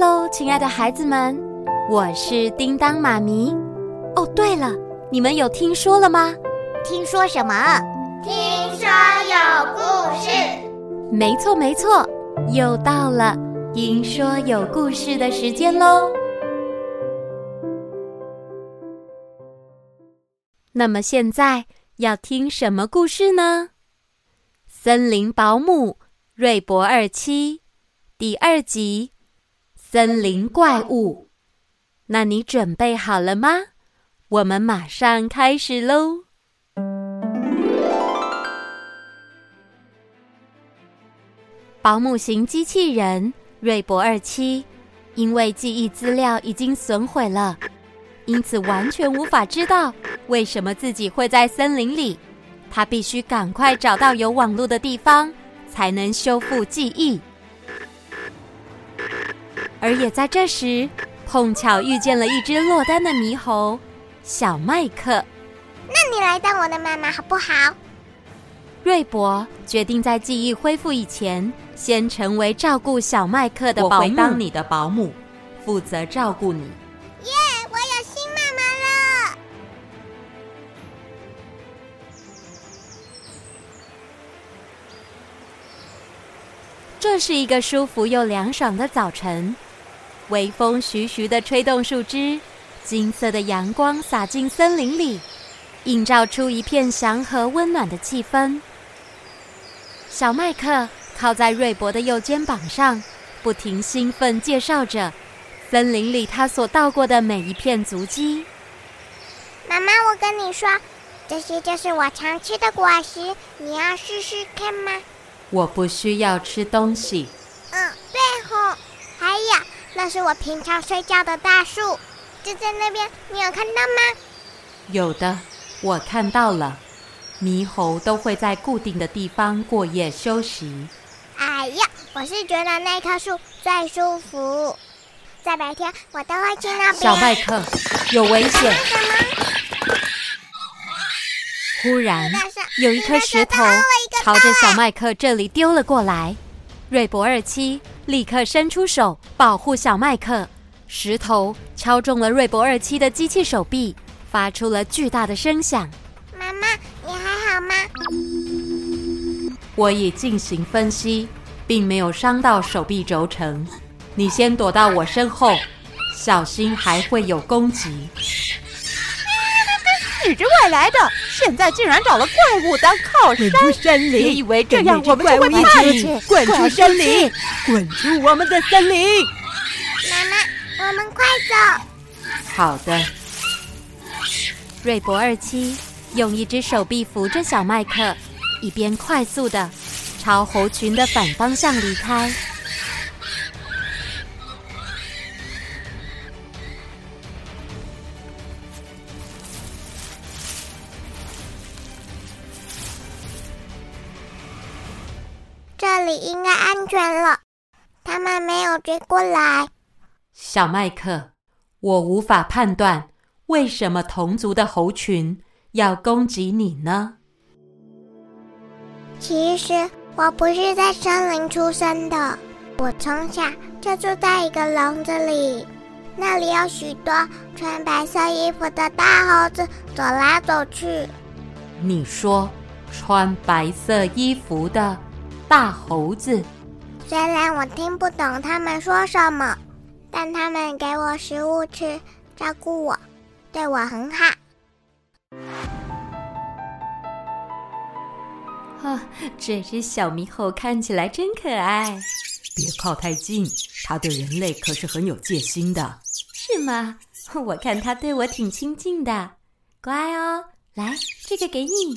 喽，亲爱的孩子们，我是叮当妈咪。哦，对了，你们有听说了吗？听说什么？听说有故事。没错，没错，又到了听说有故事的时间喽。那么现在要听什么故事呢？森林保姆瑞博二七第二集。森林怪物，那你准备好了吗？我们马上开始喽！保姆型机器人瑞博二七，因为记忆资料已经损毁了，因此完全无法知道为什么自己会在森林里。他必须赶快找到有网络的地方，才能修复记忆。而也在这时，碰巧遇见了一只落单的猕猴，小麦克。那你来当我的妈妈好不好？瑞博决定在记忆恢复以前，先成为照顾小麦克的保姆。我会当你的保姆，负责照顾你。耶！Yeah, 我有新妈妈了。这是一个舒服又凉爽的早晨。微风徐徐地吹动树枝，金色的阳光洒进森林里，映照出一片祥和温暖的气氛。小麦克靠在瑞博的右肩膀上，不停兴奋介绍着森林里他所到过的每一片足迹。妈妈，我跟你说，这些就是我常吃的果实，你要试试看吗？我不需要吃东西。嗯，对吼，还有。那是我平常睡觉的大树，就在那边，你有看到吗？有的，我看到了。猕猴都会在固定的地方过夜休息。哎呀，我是觉得那棵树最舒服，在白天我都会去那边。小麦克，有危险！什么？忽然，有一颗石头朝着小麦克这里丢了过来。瑞博二七立刻伸出手保护小麦克，石头敲中了瑞博二七的机器手臂，发出了巨大的声响。妈妈，你还好吗？我已进行分析，并没有伤到手臂轴承。你先躲到我身后，小心还会有攻击。你这外来的，现在竟然找了怪物当靠山！滚出森林！别以为这样我们就会怕你！滚出森林！滚出我们的森林！妈妈，我们快走！好的。瑞博二七用一只手臂扶着小麦克，一边快速的朝猴群的反方向离开。里应该安全了，他们没有追过来。小麦克，我无法判断为什么同族的猴群要攻击你呢？其实我不是在森林出生的，我从小就住在一个笼子里，那里有许多穿白色衣服的大猴子走来走去。你说穿白色衣服的？大猴子，虽然我听不懂他们说什么，但他们给我食物吃，照顾我，对我很好。哦，这只小猕猴看起来真可爱。别靠太近，它对人类可是很有戒心的。是吗？我看它对我挺亲近的，乖哦。来，这个给你。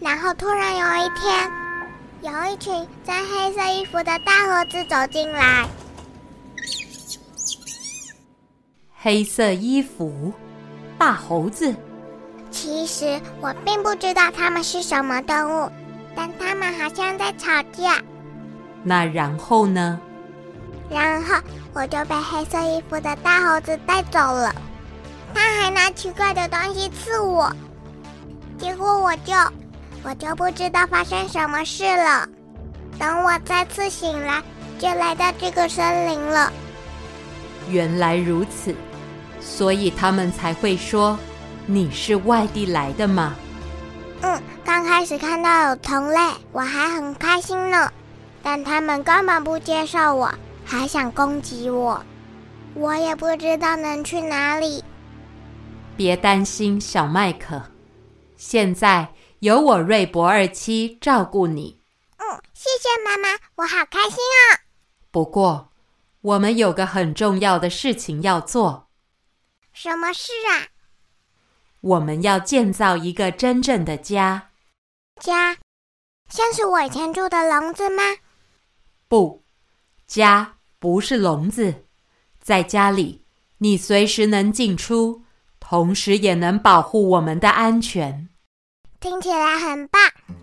然后突然有一天，有一群穿黑色衣服的大猴子走进来。黑色衣服，大猴子。其实我并不知道他们是什么动物，但他们好像在吵架。那然后呢？然后我就被黑色衣服的大猴子带走了。他还拿奇怪的东西刺我，结果我就。我就不知道发生什么事了。等我再次醒来，就来到这个森林了。原来如此，所以他们才会说你是外地来的吗？嗯，刚开始看到有同类，我还很开心呢。但他们根本不接受我，还想攻击我。我也不知道能去哪里。别担心，小麦克，现在有我瑞博二七照顾你。嗯，谢谢妈妈，我好开心啊。不过，我们有个很重要的事情要做。什么事啊？我们要建造一个真正的家。家，像是我以前住的笼子吗？不，家不是笼子。在家里，你随时能进出，同时也能保护我们的安全。听起来很棒，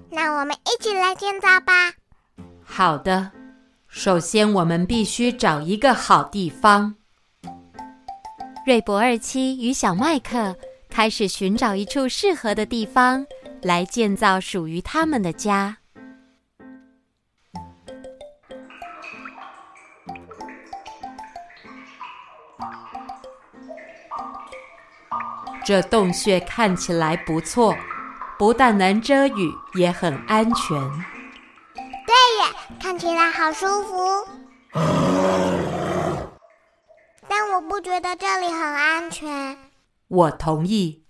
那我们一起来建造吧。好的，首先我们必须找一个好地方。瑞博二七与小麦克开始寻找一处适合的地方，来建造属于他们的家。这洞穴看起来不错，不但能遮雨，也很安全。对耶，看起来好舒服。但我不觉得这里很安全。我同意。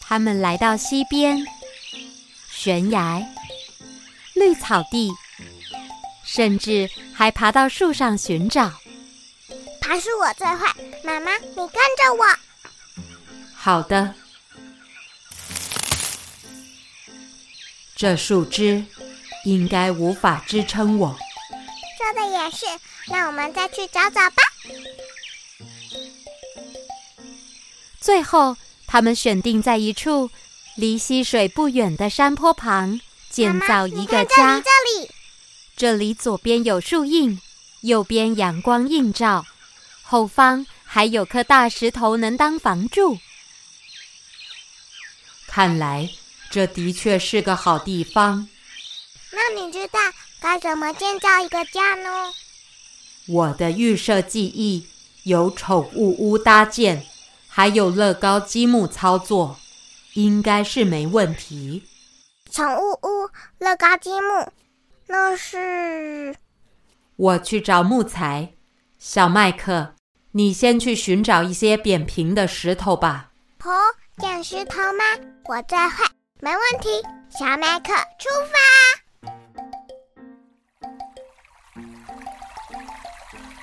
他们来到溪边，悬崖、绿草地。甚至还爬到树上寻找。爬树我最坏，妈妈，你跟着我。好的。这树枝应该无法支撑我。说的也是，那我们再去找找吧。最后，他们选定在一处离溪水不远的山坡旁建造一个家。妈妈，这里。这里左边有树荫，右边阳光映照，后方还有颗大石头能当房柱。看来这的确是个好地方。那你知道该怎么建造一个家呢？我的预设记忆有宠物屋搭建，还有乐高积木操作，应该是没问题。宠物屋、乐高积木。那是，我去找木材。小麦克，你先去寻找一些扁平的石头吧。哦，捡石头吗？我最会，没问题。小麦克，出发！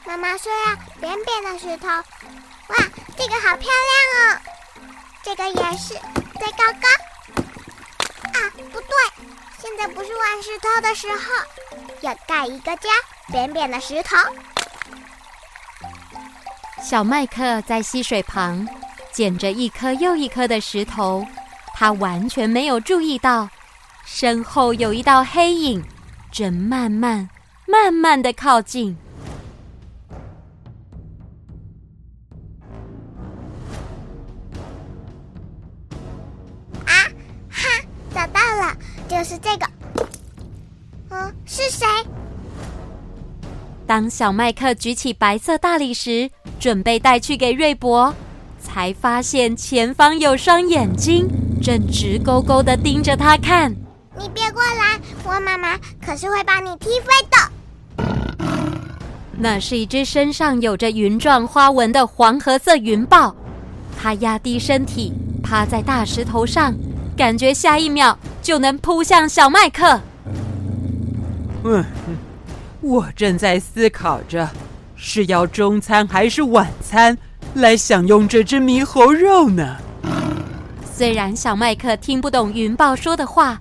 妈妈说要扁扁的石头。哇，这个好漂亮哦！这个也是，再高高。啊，不对。现在不是玩石头的时候，要盖一个家，扁扁的石头。小麦克在溪水旁捡着一颗又一颗的石头，他完全没有注意到身后有一道黑影正慢慢、慢慢的靠近。当小麦克举起白色大理石，准备带去给瑞博，才发现前方有双眼睛正直勾勾的盯着他看。你别过来，我妈妈可是会把你踢飞的。那是一只身上有着云状花纹的黄褐色云豹，它压低身体，趴在大石头上。感觉下一秒就能扑向小麦克。嗯，我正在思考着，是要中餐还是晚餐来享用这只猕猴肉呢？虽然小麦克听不懂云豹说的话，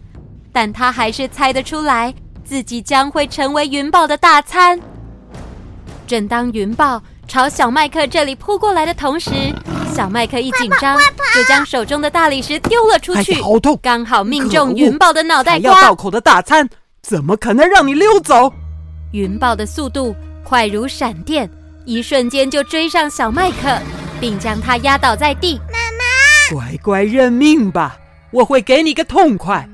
但他还是猜得出来自己将会成为云豹的大餐。正当云豹朝小麦克这里扑过来的同时，小麦克一紧张，就将手中的大理石丢了出去，好痛！刚好命中云豹的脑袋瓜。要到口的大餐，怎么可能让你溜走？云豹的速度快如闪电，一瞬间就追上小麦克，并将他压倒在地。妈妈，乖乖认命吧，我会给你个痛快。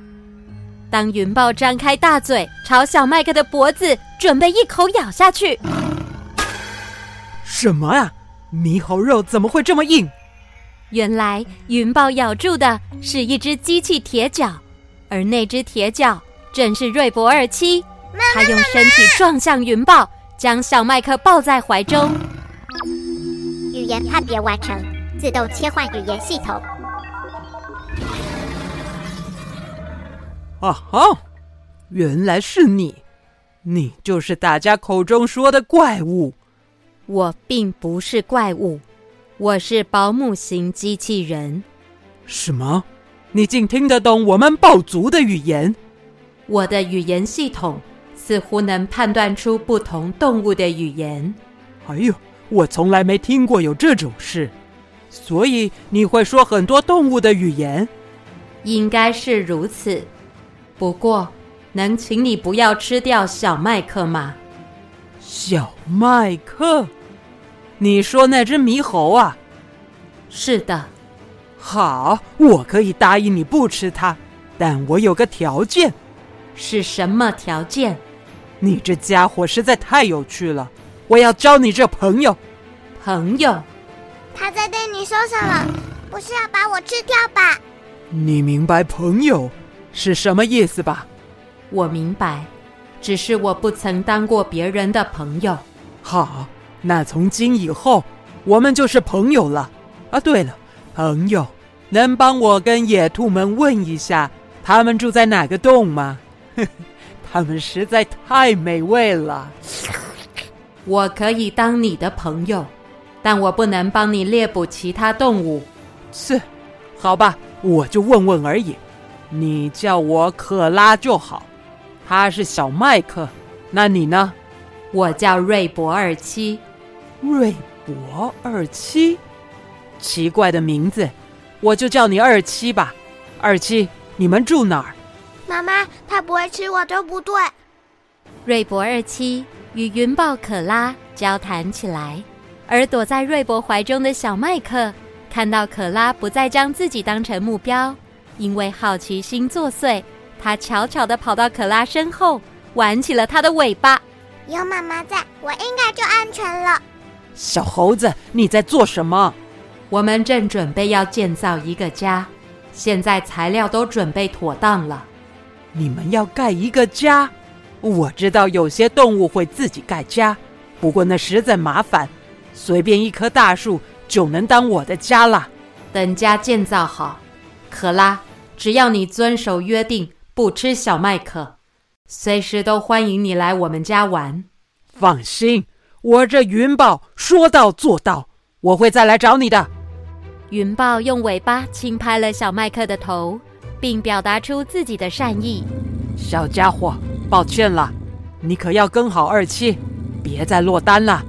当云豹张开大嘴朝小麦克的脖子准备一口咬下去，什么啊？猕猴肉怎么会这么硬？原来云豹咬住的是一只机器铁脚，而那只铁脚正是瑞博二七。他用身体撞向云豹，将小麦克抱在怀中。语言判别完成，自动切换语言系统。啊哈！原来是你，你就是大家口中说的怪物。我并不是怪物，我是保姆型机器人。什么？你竟听得懂我们暴族的语言？我的语言系统似乎能判断出不同动物的语言。哎呦，我从来没听过有这种事。所以你会说很多动物的语言？应该是如此。不过，能请你不要吃掉小麦克吗？小麦克？你说那只猕猴啊？是的。好，我可以答应你不吃它，但我有个条件。是什么条件？你这家伙实在太有趣了，我要交你这朋友。朋友？他在对你说什么？不是要把我吃掉吧？你明白“朋友”是什么意思吧？我明白，只是我不曾当过别人的朋友。好，那从今以后我们就是朋友了。啊，对了，朋友，能帮我跟野兔们问一下，他们住在哪个洞吗？他们实在太美味了。我可以当你的朋友，但我不能帮你猎捕其他动物。是，好吧，我就问问而已。你叫我可拉就好。他是小麦克，那你呢？我叫瑞博二七。瑞博二七，奇怪的名字，我就叫你二七吧。二七，你们住哪儿？妈妈，他不会吃我，对不对？瑞博二七与云豹可拉交谈起来，而躲在瑞博怀中的小麦克看到可拉不再将自己当成目标，因为好奇心作祟，他悄悄地跑到可拉身后，玩起了他的尾巴。有妈妈在，我应该就安全了。小猴子，你在做什么？我们正准备要建造一个家，现在材料都准备妥当了。你们要盖一个家？我知道有些动物会自己盖家，不过那实在麻烦。随便一棵大树就能当我的家了。等家建造好，可拉，只要你遵守约定，不吃小麦克，随时都欢迎你来我们家玩。放心，我这云豹说到做到，我会再来找你的。云豹用尾巴轻拍了小麦克的头。并表达出自己的善意。小家伙，抱歉了，你可要跟好二七，别再落单了。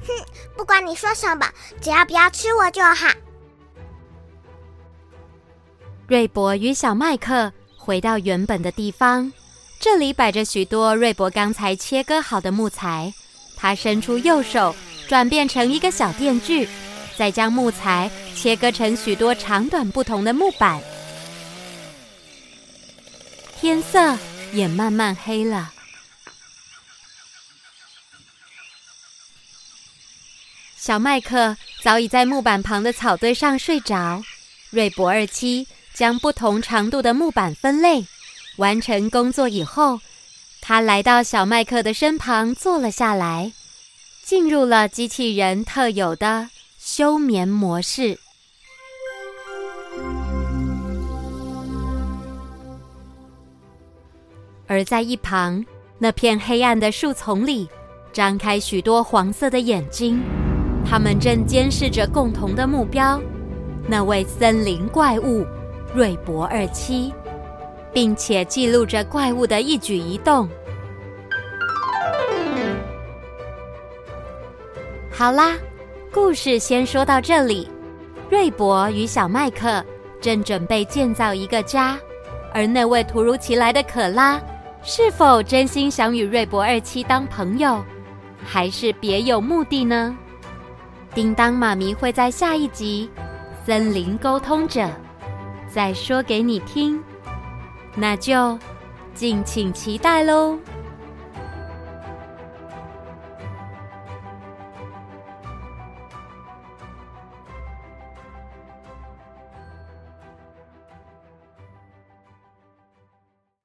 哼，不管你说什么，只要不要吃我就好。瑞博与小麦克回到原本的地方，这里摆着许多瑞博刚才切割好的木材。他伸出右手，转变成一个小电锯，再将木材切割成许多长短不同的木板。天色也慢慢黑了。小麦克早已在木板旁的草堆上睡着。瑞博二七将不同长度的木板分类，完成工作以后，他来到小麦克的身旁坐了下来，进入了机器人特有的休眠模式。而在一旁那片黑暗的树丛里，张开许多黄色的眼睛，他们正监视着共同的目标——那位森林怪物瑞博二七，并且记录着怪物的一举一动。好啦，故事先说到这里。瑞博与小麦克正准备建造一个家，而那位突如其来的可拉。是否真心想与瑞博二期当朋友，还是别有目的呢？叮当妈咪会在下一集森林沟通者再说给你听，那就敬请期待喽。